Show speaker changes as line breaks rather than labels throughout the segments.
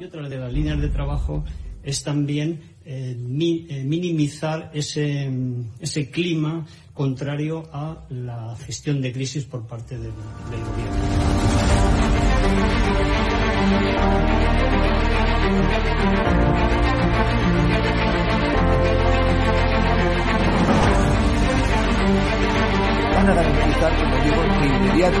Y otra de las líneas de trabajo es también eh, eh, minimizar ese, ese, clima contrario a la gestión de crisis por parte del, gobierno.
van a garantizar, de inmediato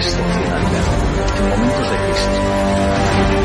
excepcionalidad momentos de crisis.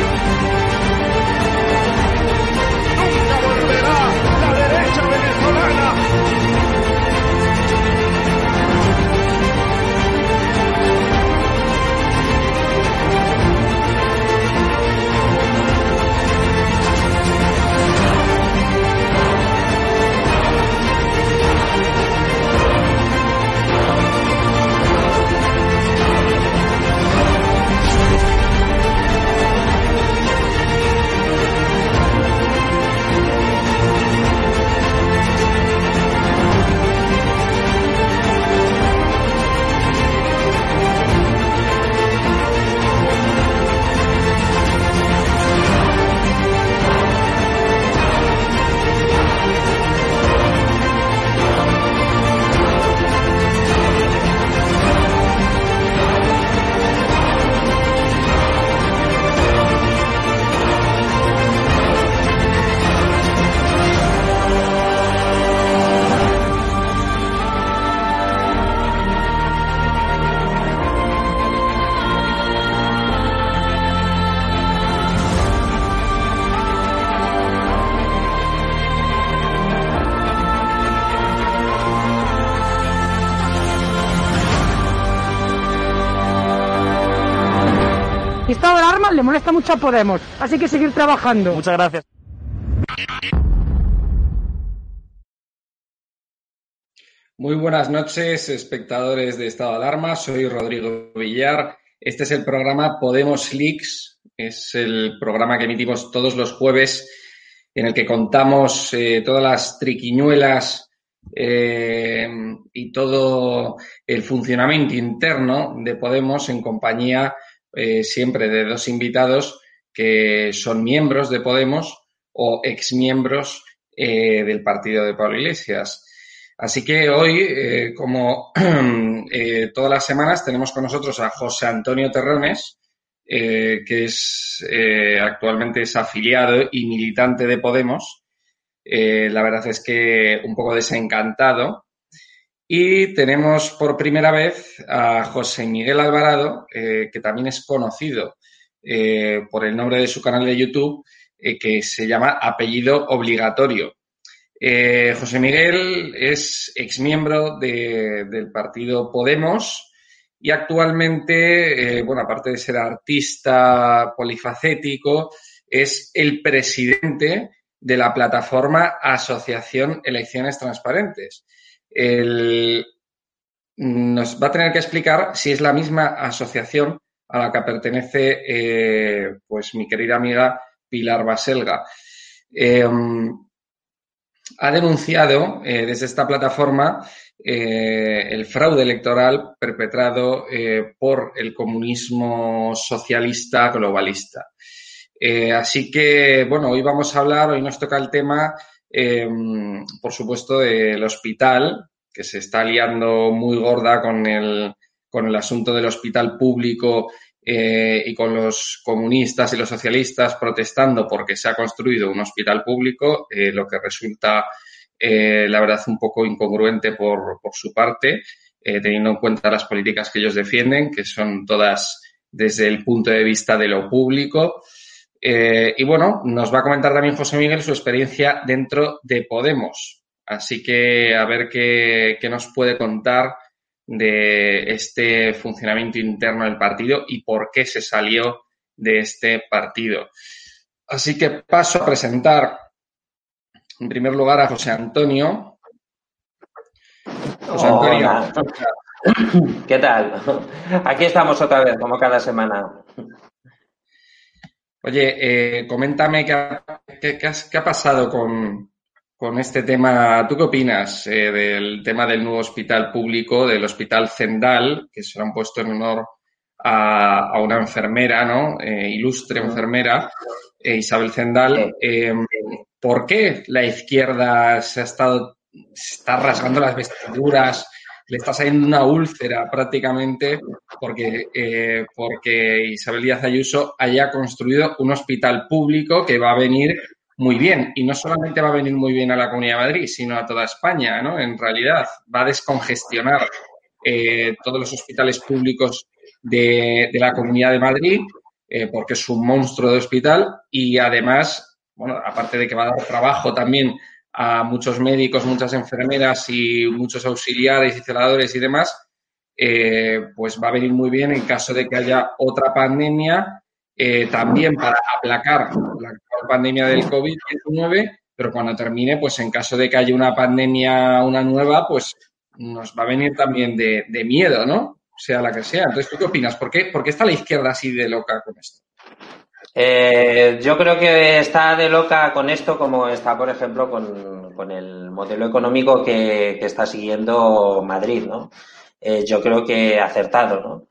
Podemos. Así que seguir trabajando.
Muchas gracias.
Muy buenas noches, espectadores de Estado de Alarma. Soy Rodrigo Villar. Este es el programa Podemos Leaks. Es el programa que emitimos todos los jueves en el que contamos eh, todas las triquiñuelas eh, y todo el funcionamiento interno de Podemos en compañía eh, siempre de dos invitados que son miembros de Podemos o exmiembros eh, del partido de Pablo Iglesias. Así que hoy, eh, como eh, todas las semanas, tenemos con nosotros a José Antonio Terrones, que es actualmente es afiliado y militante de Podemos. la verdad es que un poco desencantado y tenemos por primera vez a José Miguel Alvarado, eh, que también es conocido eh, por el nombre de su canal de YouTube, eh, que se llama Apellido Obligatorio. José Miguel es exmiembro de, del partido Podemos y actualmente, bueno, aparte de ser artista polifacético, es el presidente de la plataforma Asociación Elecciones Transparentes nos va a tener que explicar si es la misma asociación a la que pertenece eh, pues mi querida amiga Pilar Baselga. Em, ha denunciado eh, desde esta plataforma eh, el fraude electoral perpetrado por el comunismo socialista globalista. así que, bueno, hoy vamos a hablar, hoy nos toca el tema Em, por supuesto, del hospital, que se está liando muy gorda con el, con el asunto del hospital público eh, y con los comunistas y los socialistas protestando porque se ha construido un hospital público, eh, lo que resulta, eh, la verdad, un poco incongruente por, por su parte, teniendo en cuenta las políticas que ellos defienden, que son todas desde el punto de vista de lo público. Y bueno, nos va a comentar también José Miguel su experiencia dentro de Podemos. Así que a ver qué, qué nos puede contar de este funcionamiento interno del partido y por qué se salió de este partido. Así que paso a presentar en primer lugar a José Antonio.
José Antonio. ¿Qué tal? Aquí estamos otra vez, como cada semana.
Oye, eh, coméntame qué ha pasado con, con este tema. ¿Tú qué opinas eh, del tema del nuevo hospital público, del Hospital Zendal, que se lo han puesto en honor a, una enfermera, ¿no? Eh, ilustre enfermera, eh, Isabel Zendal. ¿Por qué la izquierda se ha estado, se está rasgando las vestiduras? Le está saliendo una úlcera prácticamente porque, porque Isabel Díaz Ayuso haya construido un hospital público que va a venir muy bien. Y no solamente va a venir muy bien a la Comunidad de Madrid, sino a toda España, ¿no? En realidad, va a descongestionar eh, todos los hospitales públicos de, la Comunidad de Madrid, eh, porque es un monstruo de hospital y además, bueno, aparte de que va a dar trabajo también a muchos médicos, muchas enfermeras y muchos auxiliares y celadores y demás, eh, pues va a venir muy bien en caso de que haya otra pandemia eh, también para aplacar la pandemia del COVID-19, pero cuando termine, pues en caso de que haya una pandemia, una nueva, pues nos va a venir también de, miedo, ¿no? Sea la que sea. Entonces, ¿tú qué opinas? ¿Por qué, está la izquierda así de loca con esto?
Eh, yo creo que está de loca con esto como está, por ejemplo, con, el modelo económico que, está siguiendo Madrid, ¿no? Eh, yo creo que acertado, ¿no?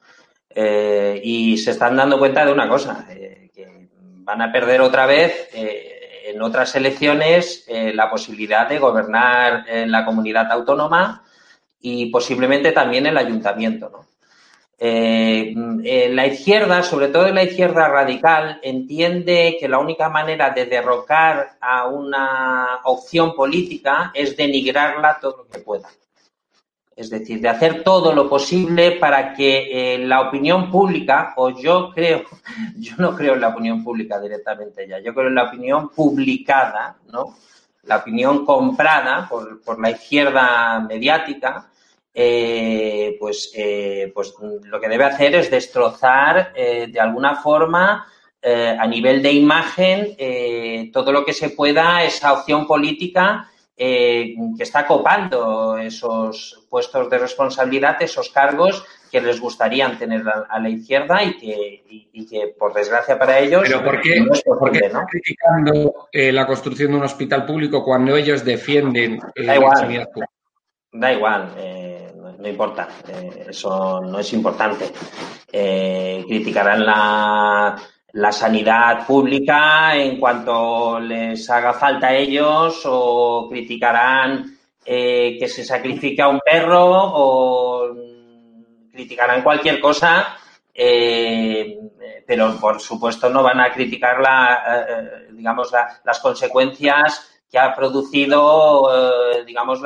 Eh, y se están dando cuenta de una cosa, que van a perder otra vez en otras elecciones la posibilidad de gobernar en la comunidad autónoma y posiblemente también el ayuntamiento. ¿no? La izquierda, sobre todo la izquierda radical, entiende que la única manera de derrocar a una opción política es denigrarla todo lo que pueda. Es decir, de hacer todo lo posible para que eh, la opinión pública, o yo creo, yo no creo en la opinión pública directamente ya, yo creo en la opinión publicada, ¿no? La opinión comprada por, por la izquierda mediática, eh, pues, eh, pues lo que debe hacer es destrozar de alguna forma a nivel de imagen todo lo que se pueda esa opción política eh, que está copando esos puestos de responsabilidad, esos cargos que les gustaría tener a, la izquierda y que, que, por desgracia para ellos.
Pero ¿por qué, están criticando eh, la construcción de un hospital público cuando ellos defienden
eh, da igual, la pública? Da igual, no, importa, eso no es importante. criticarán la la sanidad pública en cuanto les haga falta a ellos o criticarán eh, que se sacrifica un perro o criticarán cualquier cosa, eh, pero por supuesto no van a criticar la, eh, digamos, las consecuencias que ha producido, digamos,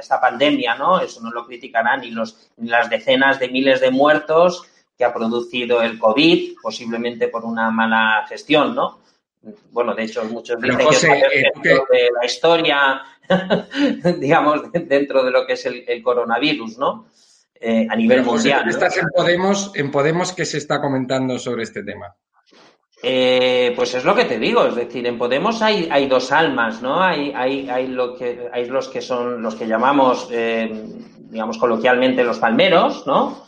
esta pandemia, ¿no? Eso no lo criticarán ni, los, ni las decenas de miles de muertos que ha producido el COVID, posiblemente por una mala gestión, ¿no? Bueno, de hecho, muchos dicen que es de la historia, digamos, dentro de lo que es el, coronavirus, ¿no? Eh, a nivel mundial.
¿Estás en Podemos, en Podemos qué se está comentando sobre este tema?
Eh, pues es lo que te digo, es decir, en Podemos hay, dos almas, ¿no? Hay, hay, hay, lo que, hay los que son los que llamamos, eh, digamos coloquialmente, los palmeros, ¿no?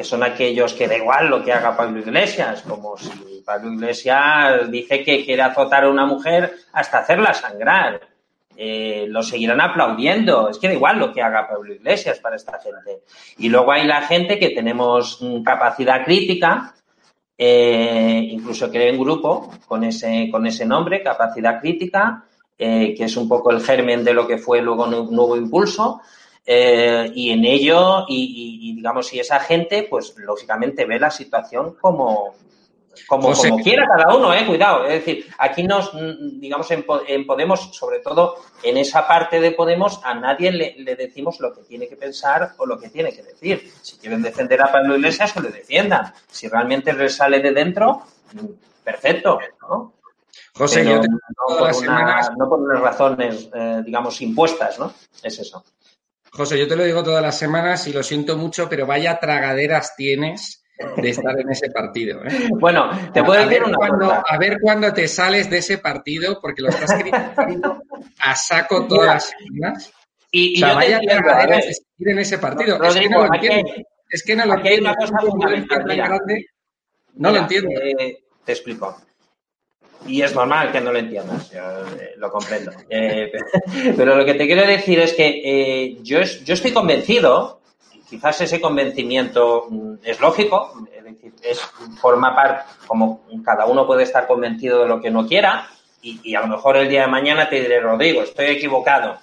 que son aquellos que da igual lo que haga Pablo Iglesias, como si Pablo Iglesias dice que quiere azotar a una mujer hasta hacerla sangrar. Eh, lo seguirán aplaudiendo. Es que da igual lo que haga Pablo Iglesias para esta gente. Y luego hay la gente que tenemos capacidad crítica, eh, incluso creé un grupo con ese, con ese nombre, capacidad crítica, eh, que es un poco el germen de lo que fue luego nuevo impulso, eh, y en ello, y, digamos, si esa gente, pues lógicamente ve la situación como, como, como quiera cada uno, eh, cuidado. Es decir, aquí nos, digamos, en, Podemos, sobre todo en esa parte de Podemos, a nadie le, decimos lo que tiene que pensar o lo que tiene que decir. Si quieren defender a Pablo Iglesias, que lo defiendan. Si realmente les sale de dentro, perfecto, ¿no?
José, yo no,
por no, por unas razones, eh, digamos, impuestas, ¿no? Es eso.
José, yo te lo digo todas las semanas y lo siento mucho, pero vaya tragaderas tienes de estar en ese partido. ¿eh?
Bueno, te puedo decir una
cosa. A ver cuándo te sales de ese partido, porque lo estás criticando a saco todas las semanas.
Y, o sea, vaya tragaderas
de estar en ese partido. es que no lo entiendo. es que no lo entiendo.
Hay una cosa fundamental.
no lo entiendo.
Eh, te explico. Y es normal que no lo entiendas, yo eh, lo comprendo. Pero lo que te quiero decir es que yo, yo estoy convencido, quizás ese convencimiento mm, es lógico, es decir, es, forma parte, como cada uno puede estar convencido de lo que no quiera, y, a lo mejor el día de mañana te diré, Rodrigo, estoy equivocado.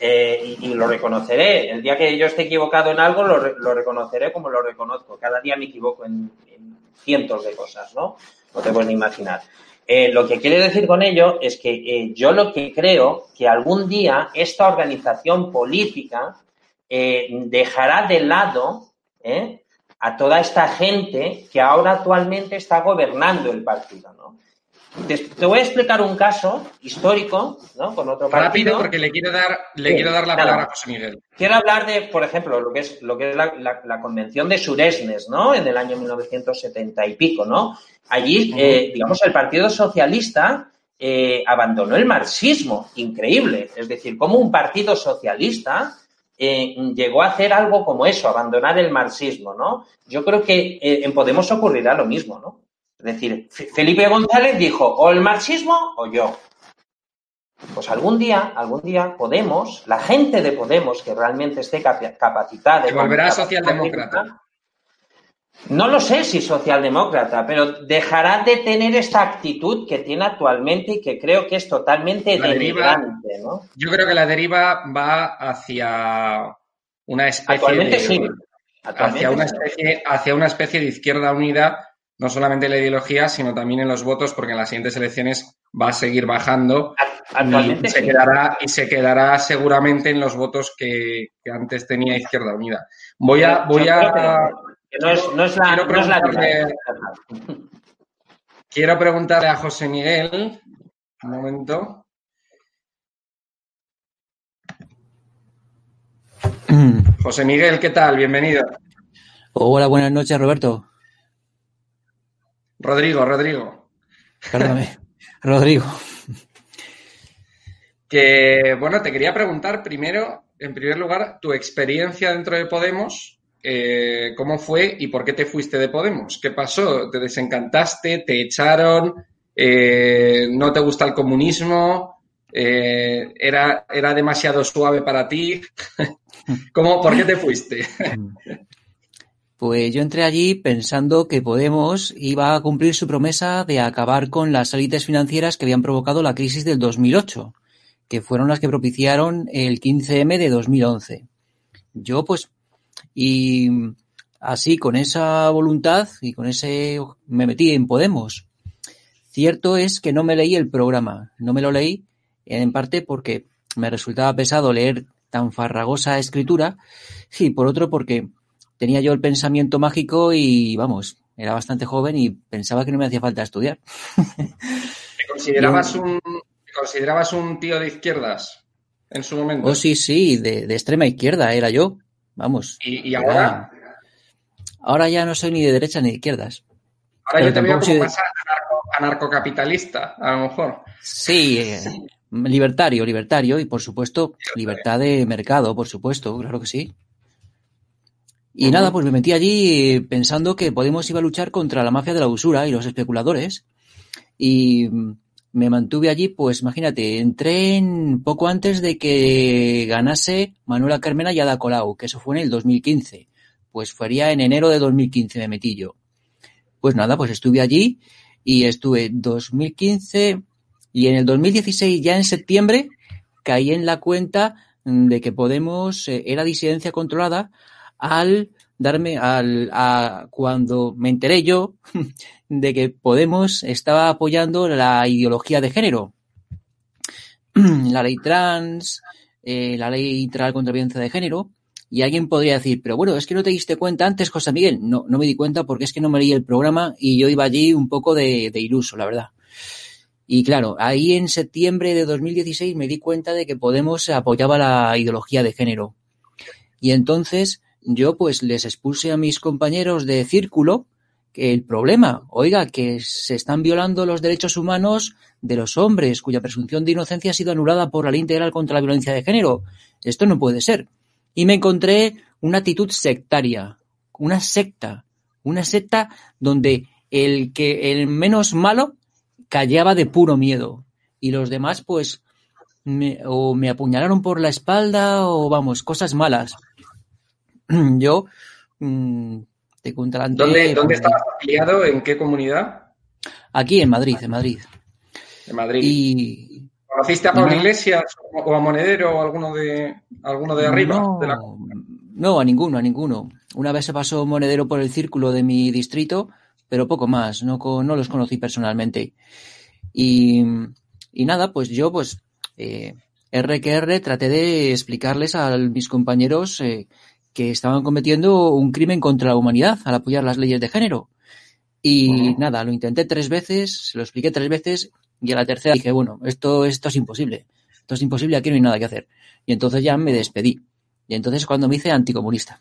y, lo reconoceré. El día que yo esté equivocado en algo, lo, reconoceré como lo reconozco. Cada día me equivoco en, en cientos de cosas, ¿no? No te puedes ni imaginar. Eh, lo que quiere decir con ello es que eh, yo lo que creo que algún día esta organización política eh, dejará de lado a toda esta gente que ahora actualmente está gobernando el partido. ¿no? Te, voy a explicar un caso histórico, ¿no? Con otro partido.
Rápido, porque le quiero dar, le quiero dar la palabra a José Miguel.
Quiero hablar de, por ejemplo, lo que es, lo que es la, convención de Suresnes, ¿no? En el año 1970 y pico, ¿no? Allí, eh, digamos, el Partido Socialista eh, abandonó el marxismo, increíble. Es decir, como un partido socialista eh, llegó a hacer algo como eso, abandonar el marxismo, ¿no? Yo creo que en Podemos ocurrirá lo mismo, ¿no? Es decir, Felipe González dijo, o el marxismo o yo. Pues algún día, algún día Podemos, la gente de Podemos que realmente esté capacitada.
¿Que volverá socialdemócrata?
No lo sé si socialdemócrata, pero dejará de tener esta actitud que tiene actualmente y que creo que es totalmente denigrante, ¿no?
Yo creo que la deriva va hacia una especie
actualmente
de,
sí.
hacia una especie, hacia una especie de izquierda unida no solamente en la ideología, sino también en los votos, porque en las siguientes elecciones va a seguir bajando y se, quedará, y se quedará seguramente en los votos que, antes tenía Izquierda Unida. Voy a... Voy a
no es, la, quiero, preguntarle,
quiero preguntarle a José Miguel, un momento. José Miguel, ¿qué tal? Bienvenido.
Hola, buenas noches, Roberto.
Rodrigo, Rodrigo.
Perdóname. Rodrigo.
Que, bueno, te quería preguntar primero, en primer lugar, tu experiencia dentro de Podemos, eh, ¿cómo fue y por qué te fuiste de Podemos? ¿Qué pasó? ¿Te desencantaste? ¿Te echaron? Eh, ¿No te gusta el comunismo? Eh, era, ¿Era demasiado suave para ti? ¿Cómo, ¿Por qué te fuiste?
Pues yo entré allí pensando que Podemos iba a cumplir su promesa de acabar con las élites financieras que habían provocado la crisis del 2008, que fueron las que propiciaron el 15M de 2011. Yo pues, y así con esa voluntad y con ese me metí en Podemos. Cierto es que no me leí el programa, no me lo leí en parte porque me resultaba pesado leer tan farragosa escritura y por otro porque tenía yo el pensamiento mágico y, vamos, era bastante joven y pensaba que no me hacía falta estudiar.
¿Te considerabas, un, considerabas un tío de izquierdas en su momento?
Oh, sí, sí, de, extrema izquierda era yo. Vamos.
¿Y, ahora?
Ahora ya no soy ni de derecha ni de izquierdas.
Ahora yo te veo como más anarcocapitalista, a lo mejor.
Sí, eh, libertario, libertario y por supuesto libertad de mercado, por supuesto, claro que sí. Y nada, pues me metí allí pensando que Podemos iba a luchar contra la mafia de la usura y los especuladores. Y me mantuve allí, pues imagínate, entré en poco antes de que ganase Manuela Carmena y Ada Colau, que eso fue en el 2015. Pues fuería en enero de 2015 me metí yo. Pues nada, pues estuve allí y estuve 2015 y en el 2016, ya en septiembre, caí en la cuenta de que Podemos eh, era disidencia controlada al darme al a, cuando me enteré yo de que Podemos estaba apoyando la ideología de género, la ley trans, eh, la ley contra la violencia de género, y alguien podría decir, pero bueno, es que no te diste cuenta antes, José Miguel. No, no me di cuenta porque es que no me leí el programa y yo iba allí un poco de, de iluso, la verdad. Y claro, ahí en septiembre de 2016 me di cuenta de que Podemos apoyaba la ideología de género. Y entonces yo pues les expuse a mis compañeros de círculo que el problema, oiga, que se están violando los derechos humanos de los hombres cuya presunción de inocencia ha sido anulada por la ley integral contra la violencia de género. Esto no puede ser. Y me encontré una actitud sectaria, una secta, una secta donde el que el menos malo callaba de puro miedo y los demás pues me, o me apuñalaron por la espalda o vamos, cosas malas. Yo mmm, te contaré.
¿Dónde, ¿Dónde estabas afiliado? ¿En qué comunidad?
Aquí en Madrid, en Madrid.
En Madrid.
Y,
¿Conociste a Pablo Iglesias o a Monedero o alguno de alguno de arriba?
No,
de la...
no, a ninguno, a ninguno. Una vez se pasó Monedero por el círculo de mi distrito, pero poco más, no, no los conocí personalmente. Y, y nada, pues yo, pues, eh, R que R, traté de explicarles a mis compañeros eh, que estaban cometiendo un crimen contra la humanidad al apoyar las leyes de género. Y nada, lo intenté tres veces, se lo expliqué tres veces y a la tercera dije, bueno, esto, esto es imposible. Esto es imposible, aquí no hay nada que hacer. Y entonces ya me despedí. Y entonces cuando me hice anticomunista.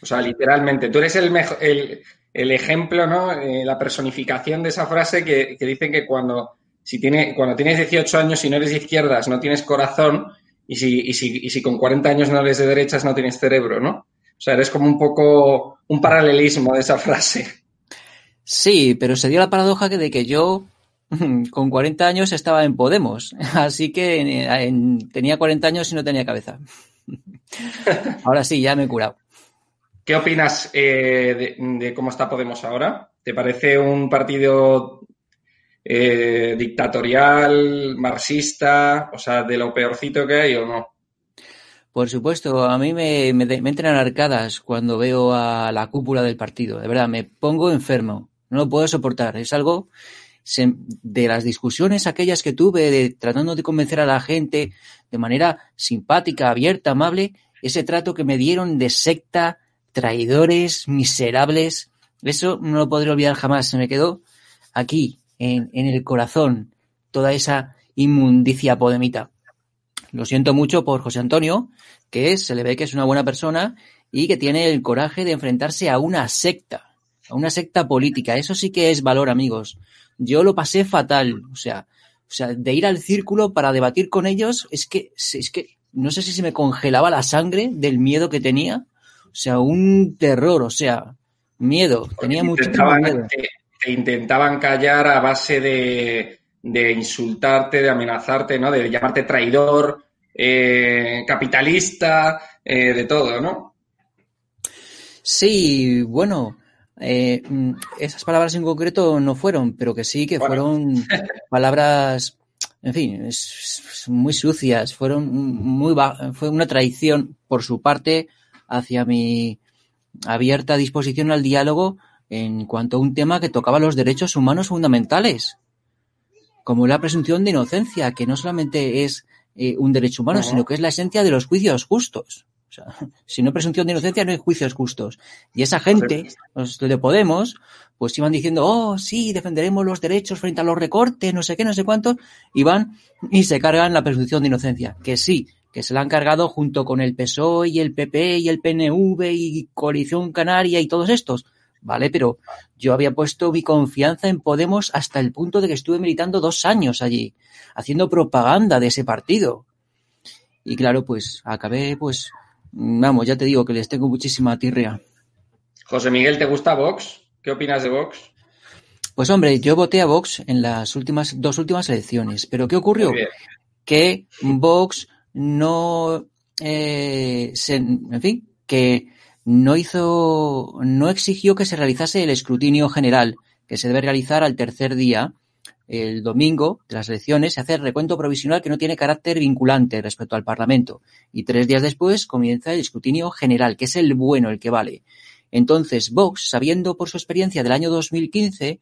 O sea, literalmente, tú eres el, mejor, el, el ejemplo, ¿no? Eh, la personificación de esa frase que, que dicen que cuando, si tiene, cuando tienes 18 años y no eres de izquierdas, no tienes corazón, y si, y, si, y si con 40 años no eres de derechas, no tienes cerebro, ¿no? O sea, eres como un poco un paralelismo de esa frase.
Sí, pero se dio la paradoja de que yo con 40 años estaba en Podemos, así que en, en, tenía 40 años y no tenía cabeza. Ahora sí, ya me he curado.
¿Qué opinas eh, de, de, cómo está Podemos ahora? ¿Te parece un partido eh, dictatorial, marxista, o sea, de lo peorcito que hay o no?
Por supuesto, a mí me, me, me entran arcadas cuando veo a la cúpula del partido. De verdad, me pongo enfermo. No lo puedo soportar. Es algo de las discusiones aquellas que tuve de tratando de convencer a la gente de manera simpática, abierta, amable, ese trato que me dieron de secta, traidores, miserables, eso no lo podré olvidar jamás. Se me quedó aquí, en, en el corazón, toda esa inmundicia podemita. Lo siento mucho por José Antonio, que se le ve que es una buena persona y que tiene el coraje de enfrentarse a una secta, a una secta política. Eso sí que es valor, amigos. Yo lo pasé fatal, o sea, o sea, de ir al círculo para debatir con ellos, es que, es que no sé si se me congelaba la sangre del miedo que tenía. O sea, un terror, o sea, miedo. Tenía mucho miedo.
Te, te, intentaban callar a base de, de insultarte, de amenazarte, ¿no? De llamarte traidor, eh, capitalista, eh, de todo, ¿no?
Sí, bueno, eh, esas palabras en concreto no fueron, pero que sí que bueno. fueron palabras, en fin, muy sucias, fueron muy fue una traición por su parte hacia mi abierta disposición al diálogo en cuanto a un tema que tocaba los derechos humanos fundamentales, como la presunción de inocencia, que no solamente es eh, un derecho humano, sino que es la esencia de los juicios justos. O sea, si no hay presunción de inocencia, no hay juicios justos. Y esa gente, los de Podemos, pues iban diciendo, oh, sí, defenderemos los derechos frente a los recortes, no sé qué, no sé cuánto, y van y se cargan la presunción de inocencia. Que sí, que se la han cargado junto con el PSOE y el PP y el PNV y Coalición Canaria y todos estos. Vale, pero yo había puesto mi confianza en Podemos hasta el punto de que estuve militando dos años allí, haciendo propaganda de ese partido. Y claro, pues acabé, pues, vamos, ya te digo que les tengo muchísima tirria.
José Miguel, ¿te gusta Vox? ¿Qué opinas de Vox?
Pues hombre, yo voté a Vox en las últimas dos últimas elecciones, pero ¿qué ocurrió? Que Vox no, eh, se, en fin, que no hizo, no exigió que se realizase el escrutinio general, que se debe realizar al tercer día el domingo de las elecciones se hace el recuento provisional que no tiene carácter vinculante respecto al Parlamento. Y tres días después comienza el escrutinio general, que es el bueno, el que vale. Entonces, Vox, sabiendo por su experiencia del año 2015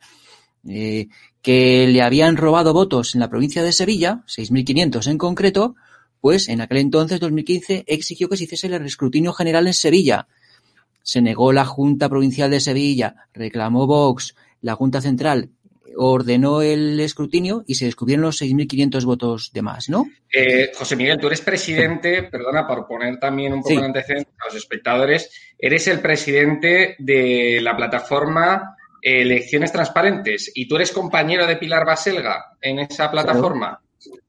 eh, que le habían robado votos en la provincia de Sevilla, 6.500 en concreto, pues en aquel entonces, 2015, exigió que se hiciese el escrutinio general en Sevilla. Se negó la Junta Provincial de Sevilla, reclamó Vox, la Junta Central ordenó el escrutinio y se descubrieron los 6.500 votos de más, ¿no?
Eh, José Miguel, tú eres presidente, perdona, por poner también un poco de antecedentes a los espectadores, eres el presidente de la plataforma Elecciones Transparentes y tú eres compañero de Pilar Baselga en esa plataforma.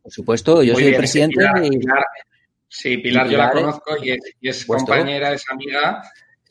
Por supuesto, yo soy el presidente de...
sí, Pilar, yo la conozco y es, compañera, es amiga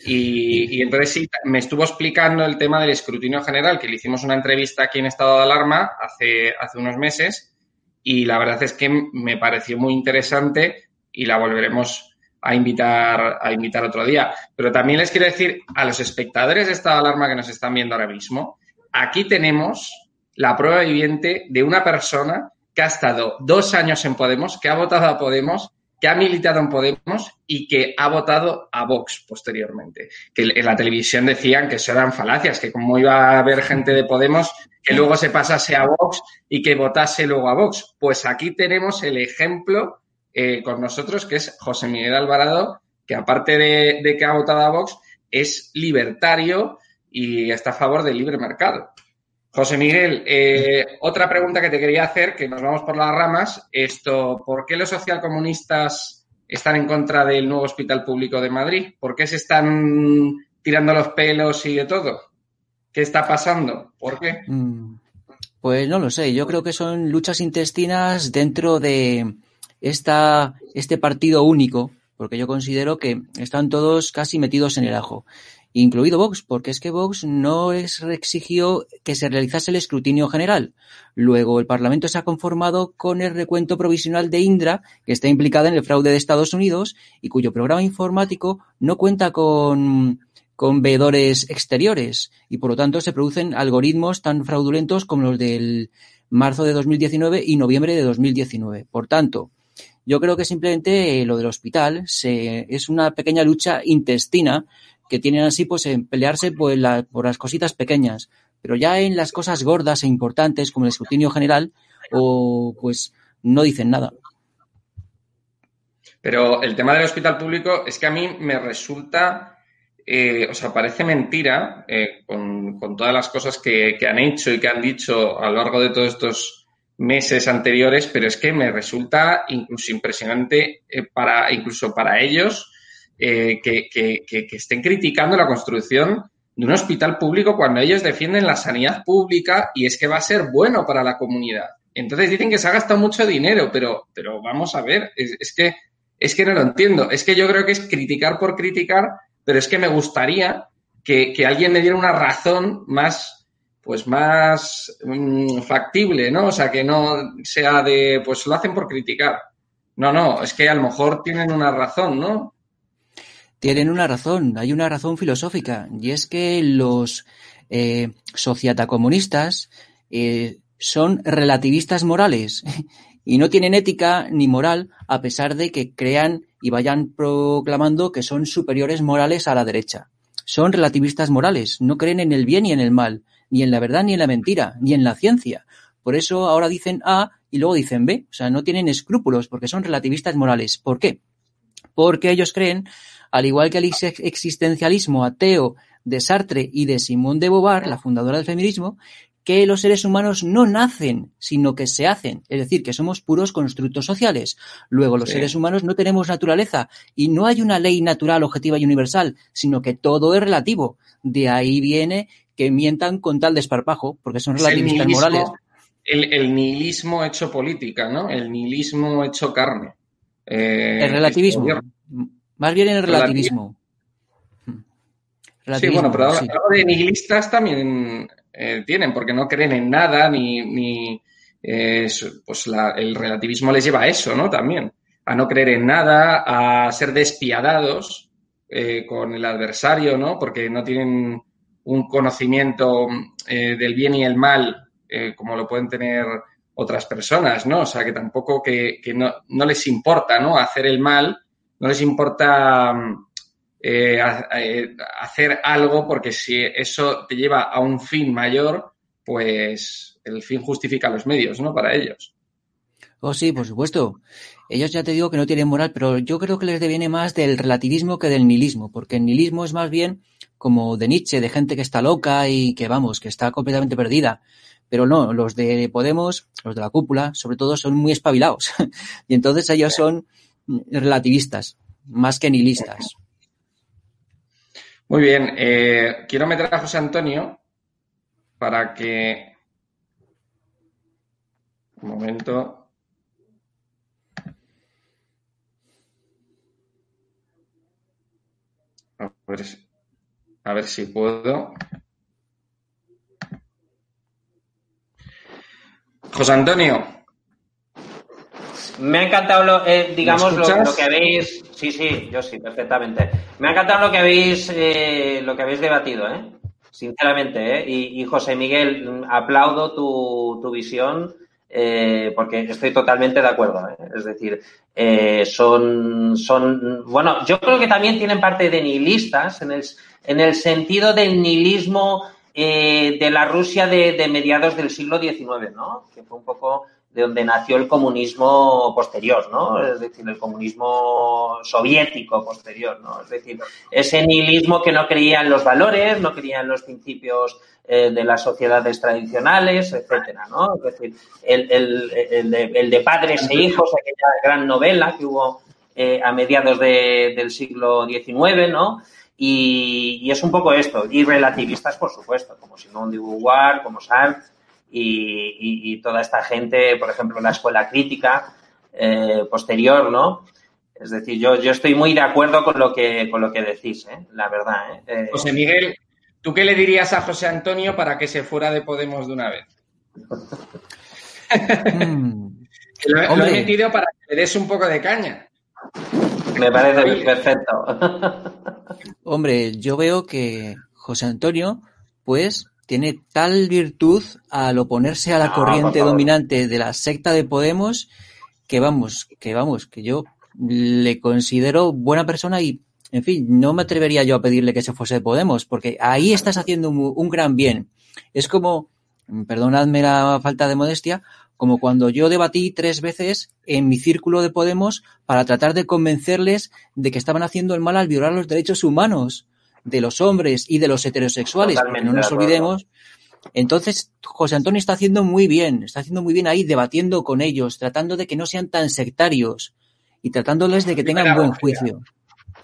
y, entonces sí, me estuvo explicando el tema del escrutinio general, que le hicimos una entrevista aquí en estado de alarma hace, hace unos meses y la verdad es que me pareció muy interesante y la volveremos a invitar, a invitar otro día. Pero también les quiero decir a los espectadores de estado de alarma que nos están viendo ahora mismo, aquí tenemos la prueba viviente de una persona que ha estado dos años en Podemos, que ha votado a Podemos que ha militado en Podemos y que ha votado a Vox posteriormente. Que en la televisión decían que eso eran falacias, que como iba a haber gente de Podemos que luego se pasase a Vox y que votase luego a Vox. Pues aquí tenemos el ejemplo eh, con nosotros, que es José Miguel Alvarado, que aparte de, que ha votado a Vox, es libertario y está a favor del libre mercado. José Miguel, eh, otra pregunta que te quería hacer, que nos vamos por las ramas, esto, ¿por qué los socialcomunistas están en contra del nuevo hospital público de Madrid? ¿Por qué se están tirando los pelos y de todo? ¿Qué está pasando? ¿Por qué? Mm,
pues no lo sé, yo creo que son luchas intestinas dentro de esta, este partido único, porque yo considero que están todos casi metidos en el ajo incluido Vox, porque es que Vox no exigió que se realizase el escrutinio general. Luego el Parlamento se ha conformado con el recuento provisional de Indra, que está implicada en el fraude de Estados Unidos y cuyo programa informático no cuenta con, con veedores exteriores y por lo tanto se producen algoritmos tan fraudulentos como los del marzo de 2019 y noviembre de 2019. Por tanto, yo creo que simplemente lo del hospital se, es una pequeña lucha intestina que tienen así pues en pelearse por, por las cositas pequeñas, pero ya en las cosas gordas e importantes como el escrutinio general o pues no dicen nada.
Pero el tema del hospital público es que a mí me resulta, eh, o sea, parece mentira eh, con, todas las cosas que, han hecho y que han dicho a lo largo de todos estos meses anteriores, pero es que me resulta incluso impresionante eh, para incluso para ellos eh, que, estén criticando la construcción de un hospital público cuando ellos defienden la sanidad pública y es que va a ser bueno para la comunidad. Entonces dicen que se ha gastado mucho dinero, pero, pero vamos a ver, es, que, es que no lo entiendo. Es que yo creo que es criticar por criticar, pero es que me gustaría que, alguien me diera una razón más, pues más mm, factible, ¿no? O sea, que no sea de, pues lo hacen por criticar. No, no, es que a lo mejor tienen una razón, ¿no?
Tienen una razón, hay una razón filosófica, y es que los eh, sociatacomunistas eh, son relativistas morales y no tienen ética ni moral a pesar de que crean y vayan proclamando que son superiores morales a la derecha. Son relativistas morales, no creen en el bien y en el mal, ni en la verdad ni en la mentira, ni en la ciencia. Por eso ahora dicen A y luego dicen B, o sea, no tienen escrúpulos porque son relativistas morales. ¿Por qué? Porque ellos creen al igual que el existencialismo ateo de Sartre y de Simone de Beauvoir, la fundadora del feminismo, que los seres humanos no nacen, sino que se hacen, es decir, que somos puros constructos sociales. Luego, los seres humanos no tenemos naturaleza y no hay una ley natural, objetiva y universal, sino que todo es relativo. De ahí viene que mientan con tal desparpajo, porque son relativistas morales.
El, nihilismo hecho política, ¿no? El nihilismo hecho carne.
Eh, el relativismo. Más bien en el relativismo.
Sí, bueno, pero de nihilistas también eh, tienen, porque no creen en nada, ni, eh, pues el relativismo les lleva a eso, ¿no? También, a no creer en nada, a ser despiadados eh, con el adversario, ¿no? Porque no tienen un conocimiento del bien y el mal como lo pueden tener otras personas, ¿no? O sea, que tampoco que, no, no, les importa, ¿no? Hacer el mal, no les importa eh, eh, hacer algo porque si eso te lleva a un fin mayor, pues el fin justifica los medios, ¿no? Para ellos.
Oh, sí, por supuesto. Ellos ya te digo que no tienen moral, pero yo creo que les deviene más del relativismo que del nihilismo, porque el nihilismo es más bien como de Nietzsche, de gente que está loca y que, vamos, que está completamente perdida. Pero no, los de Podemos, los de la cúpula, sobre todo, son muy espabilados. y entonces ellos son relativistas, más que nihilistas.
Muy bien, eh, quiero meter a José Antonio para que... Un momento. A ver, si puedo. José Antonio.
Me ha encantado, lo, eh, digamos, lo, que habéis. Sí, sí, yo sí, perfectamente. Me ha encantado lo que habéis, eh, lo que habéis debatido, ¿eh? Sinceramente, ¿eh? Y, José Miguel, aplaudo tu, tu visión porque estoy totalmente de acuerdo. Es decir, son, son, bueno, yo creo que también tienen parte de nihilistas en el, en el sentido del nihilismo de la Rusia de, mediados del siglo XIX, ¿no? Que fue un poco de donde nació el comunismo posterior, ¿no? Es decir, el comunismo soviético posterior, ¿no? Es decir, ese nihilismo que no creía en los valores, no creía en los principios eh, de las sociedades tradicionales, etcétera, ¿no? Es decir, el, el, el, de, padres e hijos, aquella gran novela que hubo eh, a mediados del siglo XIX, ¿no? Y, y, es un poco esto, y relativistas, por supuesto, como Simone de Beauvoir, como Sartre, y, toda esta gente, por ejemplo, la escuela crítica eh, posterior, ¿no? Es decir, yo, yo estoy muy de acuerdo con lo que, con lo que decís, ¿eh? la verdad. ¿eh?
¿eh? José Miguel, ¿tú qué le dirías a José Antonio para que se fuera de Podemos de una vez? Hmm. lo, he metido para que le des un poco de caña.
Me parece perfecto.
Hombre, yo veo que José Antonio, pues, tiene tal virtud al oponerse a la corriente dominante de la secta de Podemos que vamos, que vamos, que yo le considero buena persona y, en fin, no me atrevería yo a pedirle que se fuese de Podemos, porque ahí estás haciendo un, gran bien. Es como, perdonadme la falta de modestia, como cuando yo debatí tres veces en mi círculo de Podemos para tratar de convencerles de que estaban haciendo el mal al violar los derechos humanos de los hombres y de los heterosexuales, no nos olvidemos. Entonces, José Antonio está haciendo muy bien, está haciendo muy bien ahí, debatiendo con ellos, tratando de que no sean tan sectarios y tratándoles de que tengan buen juicio.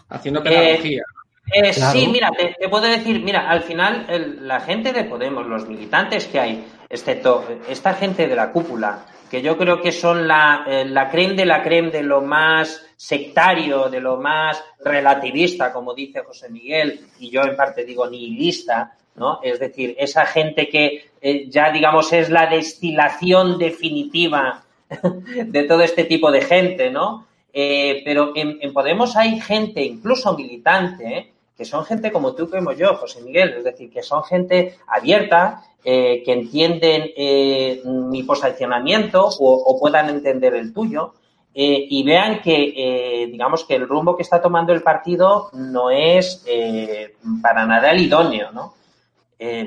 Haciendo pedagogía.
Eh, Sí, mira, te, puedo decir, mira, al final la gente de Podemos, los militantes que hay, excepto esta gente de la cúpula, que yo creo que son la, eh, la creme de la creme de lo más sectario, de lo más relativista, como dice José Miguel, y yo en parte digo nihilista, ¿no? Es decir, esa gente que eh, ya, digamos, es la destilación definitiva de todo este tipo de gente, ¿no? Eh, pero en, Podemos hay gente, incluso militante, que son gente como tú, como yo, José Miguel, es decir, que son gente abierta, eh, que entienden eh, mi posicionamiento o, puedan entender el tuyo eh, y vean que, digamos, que el rumbo que está tomando el partido no es para nada el idóneo, ¿no?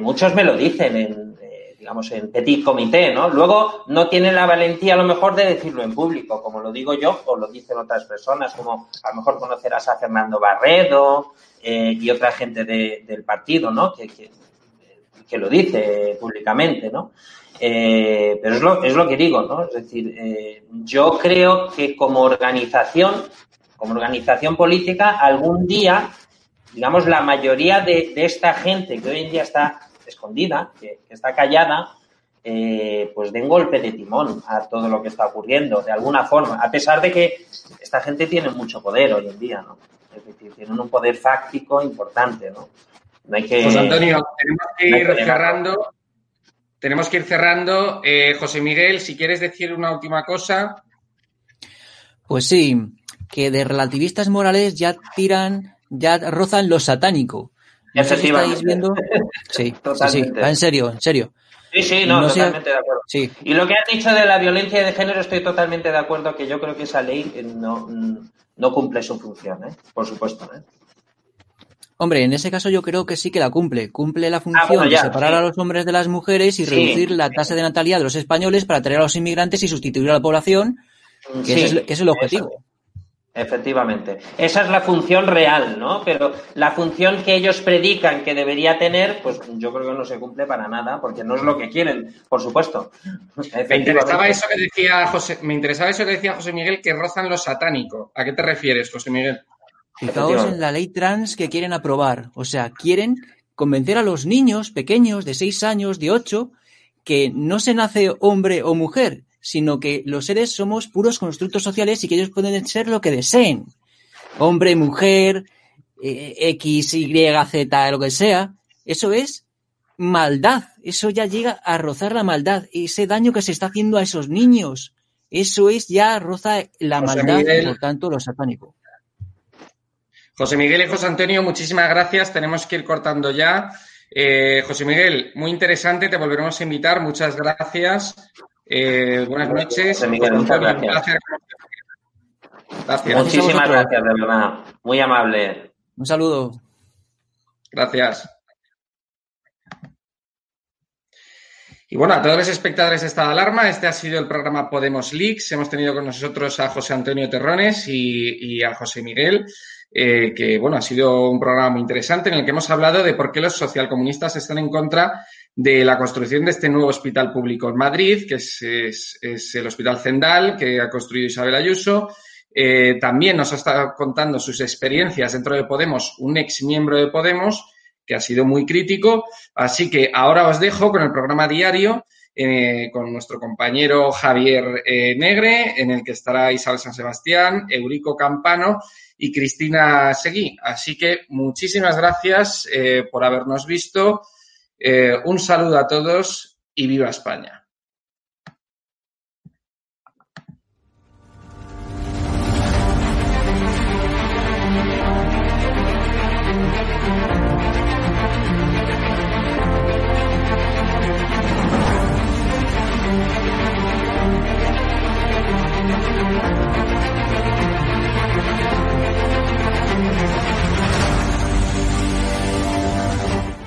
muchos me lo dicen en, digamos, en petit comité, ¿no? Luego no tienen la valentía a lo mejor de decirlo en público, como lo digo yo o lo dicen otras personas, como a lo mejor conocerás a Fernando Barredo y otra gente del partido, ¿no? Que, que, que lo dice públicamente, ¿no? Eh, pero es lo, es lo que digo, ¿no? Es decir, eh, yo creo que como organización, como organización política, algún día, digamos, la mayoría de, esta gente que hoy en día está escondida, que, está callada, eh, pues den golpe de timón a todo lo que está ocurriendo, de alguna forma, a pesar de que esta gente tiene mucho poder hoy en día, ¿no? Es decir, tienen un poder fáctico importante, ¿no?
José Antonio, tenemos que ir cerrando. Tenemos que ir cerrando. Eh, José Miguel, si quieres decir una última cosa.
Pues sí, que de relativistas morales ya tiran, ya rozan lo satánico.
No sé si estáis viendo.
Sí, sí, sí, en serio, en serio.
Sí, sí, no, totalmente de acuerdo. Y lo que has dicho de la violencia de género, estoy totalmente de acuerdo que yo creo que esa ley eh, no, no cumple su función, ¿eh? por supuesto. ¿eh?
Hombre, en ese caso yo creo que sí que la cumple. Cumple la ah, función de separar a los hombres de las mujeres y reducir la tasa de natalidad de los españoles para atraer a los inmigrantes y sustituir a la población, que, ese, es, el objetivo.
Efectivamente. Esa es la función real, ¿no? Pero la función que ellos predican que debería tener, pues yo creo que no se cumple para nada, porque no es lo que quieren, por supuesto.
Me interesaba eso que decía José, me interesaba eso que decía José Miguel, que rozan lo satánico. ¿A qué te refieres, José Miguel?
Fijaos en la ley trans que quieren aprobar. O sea, quieren convencer a los niños pequeños de 6 años, de 8, que no se nace hombre o mujer, sino que los seres somos puros constructos sociales y que ellos pueden ser lo que deseen. Hombre, mujer, eh, X, Y, Z, lo que sea. Eso es maldad. Eso ya llega a rozar la maldad. Ese daño que se está haciendo a esos niños. Eso es ya roza la maldad y por tanto lo satánico.
José Miguel y José Antonio, muchísimas gracias. Tenemos que ir cortando ya. Eh, José Miguel, muy interesante, te volveremos a invitar. Muchas gracias. Eh, buenas noches. José Miguel, muchas
gracias. Muchísimas gracias, de verdad. Muy amable.
Un saludo.
Gracias. Y bueno, a todos los espectadores de esta alarma, este ha sido el programa Podemos Leaks. Hemos tenido con nosotros a José Antonio Terrones y a José Miguel. Eh, que bueno, ha sido un programa muy interesante en el que hemos hablado de por qué los socialcomunistas están en contra de la construcción de este nuevo hospital público en Madrid, que es, el Hospital Zendal, que ha construido Isabel Ayuso. Eh, también nos ha estado contando sus experiencias dentro de Podemos, un ex miembro de Podemos, que ha sido muy crítico. Así que ahora os dejo con el programa diario. Eh, con nuestro compañero Javier Negre, en el que estará Isabel San Sebastián, Eurico Campano y Cristina Seguí. Así que muchísimas gracias eh, por habernos visto. Eh, un saludo a todos y viva España.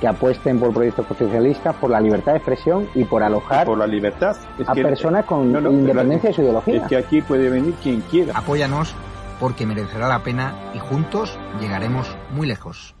que apuesten por proyectos socialistas, por la libertad de expresión y por alojar
por la libertad.
a personas con independencia de su ideología.
Es que aquí puede venir quien quiera.
Apóyanos porque merecerá la pena y juntos llegaremos muy lejos.